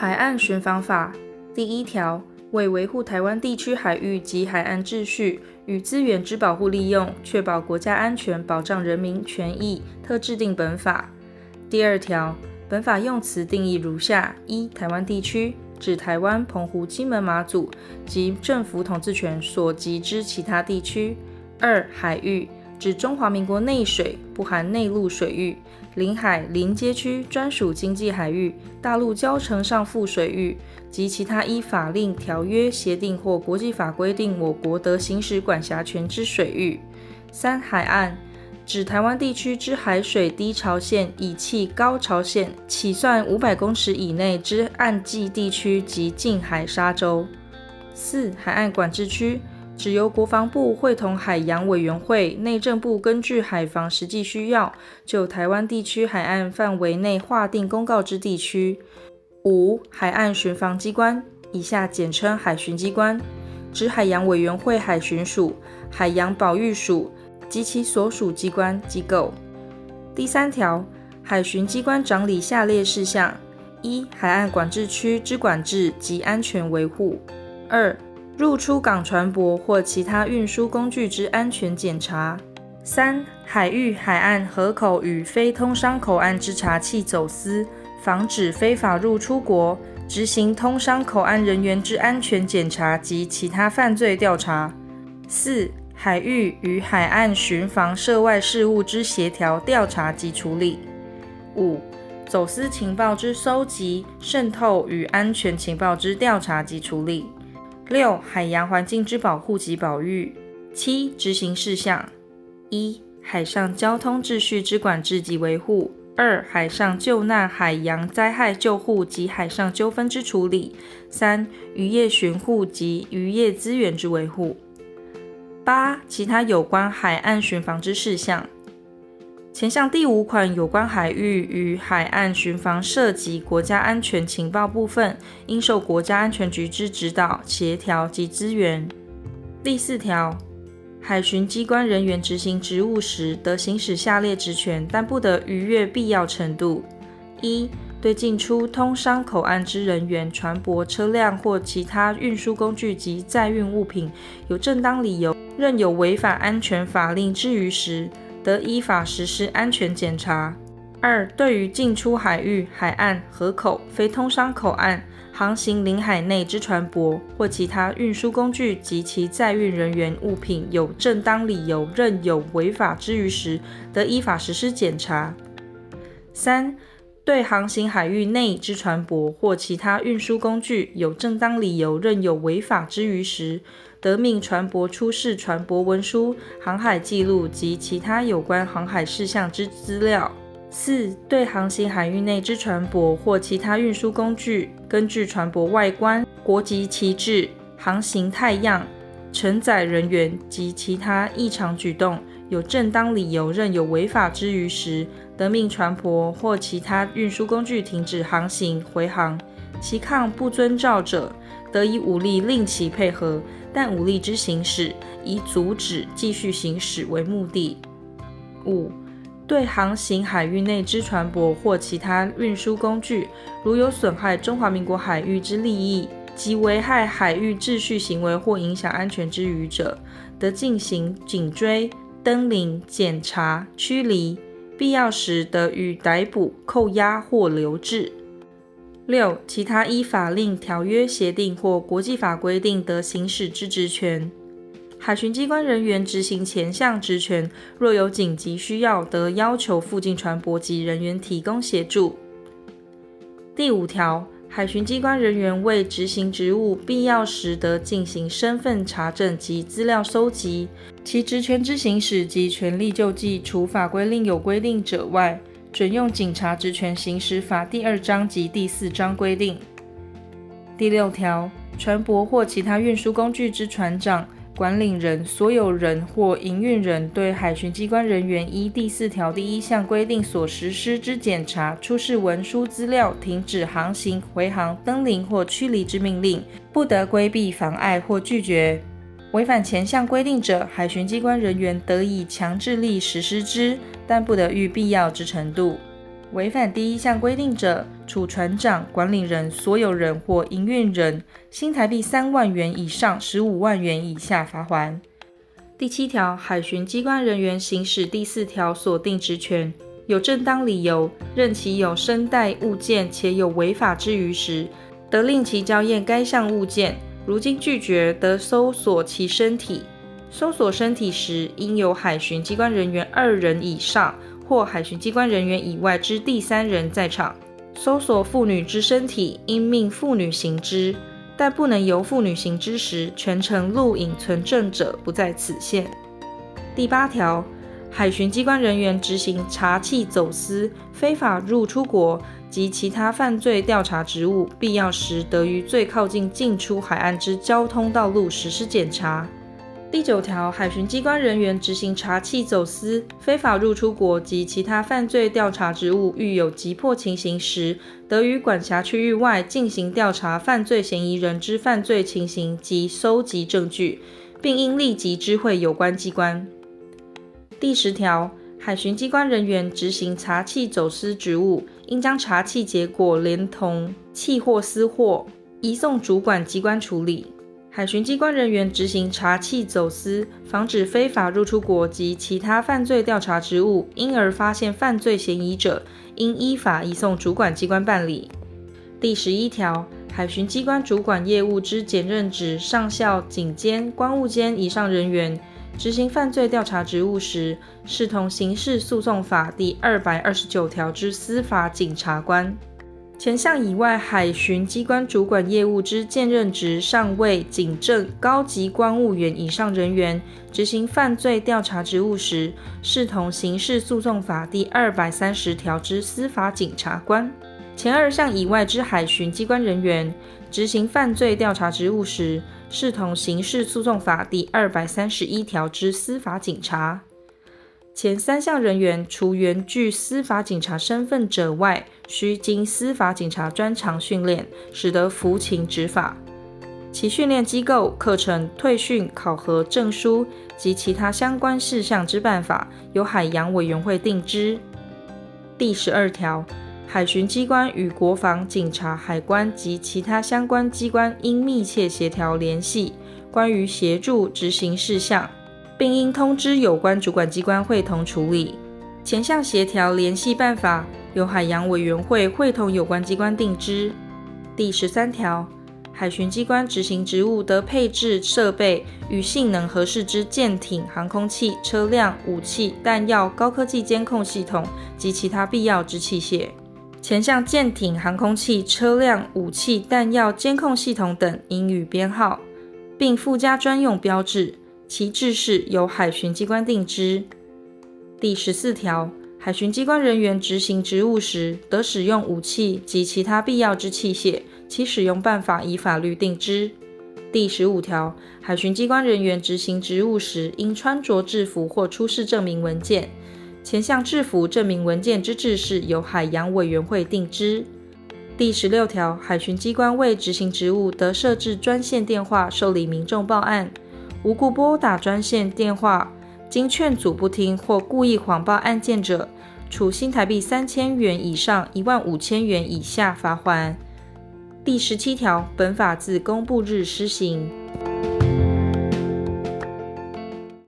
海岸巡防法第一条，为维护台湾地区海域及海岸秩序与资源之保护利用，确保国家安全，保障人民权益，特制定本法。第二条，本法用词定义如下：一、台湾地区，指台湾、澎湖、金门、马祖及政府统治权所及之其他地区；二、海域，指中华民国内水（不含内陆水域）、领海、临街区、专属经济海域、大陆礁城上附水域及其他依法令、条约、协定或国际法规定我国得行使管辖权之水域；三、海岸。指台湾地区之海水低潮线以弃高潮线起算五百公尺以内之岸际地区及近海沙洲。四、海岸管制区指由国防部会同海洋委员会、内政部根据海防实际需要，就台湾地区海岸范围内划定公告之地区。五、海岸巡防机关以下简称海巡机关，指海洋委员会海巡署、海洋保育署。及其所属机关机构。第三条，海巡机关掌理下列事项：一、海岸管制区之管制及安全维护；二、入出港船舶或其他运输工具之安全检查；三、海域、海岸、河口与非通商口岸之查缉走私，防止非法入出国，执行通商口岸人员之安全检查及其他犯罪调查；四、海域与海岸巡防涉外事务之协调、调查及处理；五、走私情报之搜集、渗透与安全情报之调查及处理；六、海洋环境之保护及保育；七、执行事项：一、海上交通秩序之管制及维护；二、海上救难、海洋灾害救护及海上纠纷之处理；三、渔业巡护及渔业资源之维护。八、其他有关海岸巡防之事项。前项第五款有关海域与海岸巡防涉及国家安全情报部分，应受国家安全局之指导、协调及支援。第四条，海巡机关人员执行职务时，得行使下列职权，但不得逾越必要程度：一、对进出通商口岸之人员、船舶、车辆或其他运输工具及载运物品，有正当理由，认有违反安全法令之余时，得依法实施安全检查。二、对于进出海域、海岸、河口、非通商口岸、航行领海内之船舶或其他运输工具及其载运人员物品，有正当理由认有违法之余时，得依法实施检查。三、对航行海域内之船舶或其他运输工具，有正当理由认有违法之余时，得命船舶出示船舶文书、航海记录及其他有关航海事项之资料。四、对航行海域内之船舶或其他运输工具，根据船舶外观、国籍旗帜、航行态样、承载人员及其他异常举动，有正当理由认有违法之余时，得命船舶或其他运输工具停止航行、回航。其抗不遵照者，得以武力令其配合。但武力之行使，以阻止继续行驶为目的。五、对航行海域内之船舶或其他运输工具，如有损害中华民国海域之利益及危害海域秩序行为或影响安全之余者，得进行警追、登临、检查、驱离，必要时得予逮捕、扣押或留置。六、其他依法令、条约、协定或国际法规定得行使之职权，海巡机关人员执行前项职权，若有紧急需要，得要求附近船舶及人员提供协助。第五条，海巡机关人员为执行职务，必要时得进行身份查证及资料搜集，其职权之行使及权利救济，除法规另有规定者外。准用警察职权行使法第二章及第四章规定。第六条，船舶或其他运输工具之船长、管理人、所有人或营运人，对海巡机关人员依第四条第一项规定所实施之检查、出示文书资料、停止航行、回航、登临或驱离之命令，不得规避、妨碍或拒绝。违反前项规定者，海巡机关人员得以强制力实施之，但不得逾必要之程度。违反第一项规定者，处船长、管理人、所有人或营运人新台币三万元以上十五万元以下罚锾。第七条，海巡机关人员行使第四条所定职权，有正当理由，认其有身带物件且有违法之余时，得令其交验该项物件。如经拒绝，得搜索其身体。搜索身体时，应由海巡机关人员二人以上或海巡机关人员以外之第三人在场。搜索妇女之身体，应命妇女行之。但不能由妇女行之时，全程录影存证者不在此限。第八条，海巡机关人员执行查缉走私、非法入出国及其他犯罪调查职务，必要时得于最靠近进出海岸之交通道路实施检查。第九条，海巡机关人员执行查缉走私、非法入出国及其他犯罪调查职务，遇有急迫情形时，得于管辖区域外进行调查犯罪嫌疑人之犯罪情形及搜集证据，并应立即知会有关机关。第十条，海巡机关人员执行查缉走私职务，应将查缉结果连同缉获私货移送主管机关处理。海巡机关人员执行查缉走私、防止非法入出国及其他犯罪调查职务，因而发现犯罪嫌疑者，应依法移送主管机关办理。第十一条，海巡机关主管业务之检任职上校、警监、关务监以上人员，执行犯罪调查职务时，视同刑事诉讼法第二百二十九条之司法警察官。前项以外，海巡机关主管业务之兼任职上位、警正、高级关务员以上人员，执行犯罪调查职务时，视同刑事诉讼法第二百三十条之司法警察官。前二项以外之海巡机关人员，执行犯罪调查职务时，视同刑事诉讼法第二百三十一条之司法警察。前三项人员，除原具司法警察身份者外，需经司法警察专长训练，使得服勤执法。其训练机构、课程、退训、考核、证书及其他相关事项之办法，由海洋委员会定之。第十二条，海巡机关与国防、警察、海关及其他相关机关应密切协调联系，关于协助执行事项。并应通知有关主管机关会同处理。前项协调联系办法由海洋委员会会同有关机关定之。第十三条，海巡机关执行职务得配置设备与性能合适之舰艇、航空器、车辆、武器、弹药、高科技监控系统及其他必要之器械。前项舰艇、航空器、车辆、武器、弹药、监控系统等应予编号，并附加专用标志。其制式由海巡机关定之。第十四条，海巡机关人员执行职务时，得使用武器及其他必要之器械，其使用办法依法律定之。第十五条，海巡机关人员执行职务时，应穿着制服或出示证明文件。前项制服证明文件之制式由海洋委员会定之。第十六条，海巡机关为执行职务，得设置专线电话，受理民众报案。无故拨打专线电话，经劝阻不听或故意谎报案件者，处新台币三千元以上一万五千元以下罚锾。第十七条，本法自公布日施行。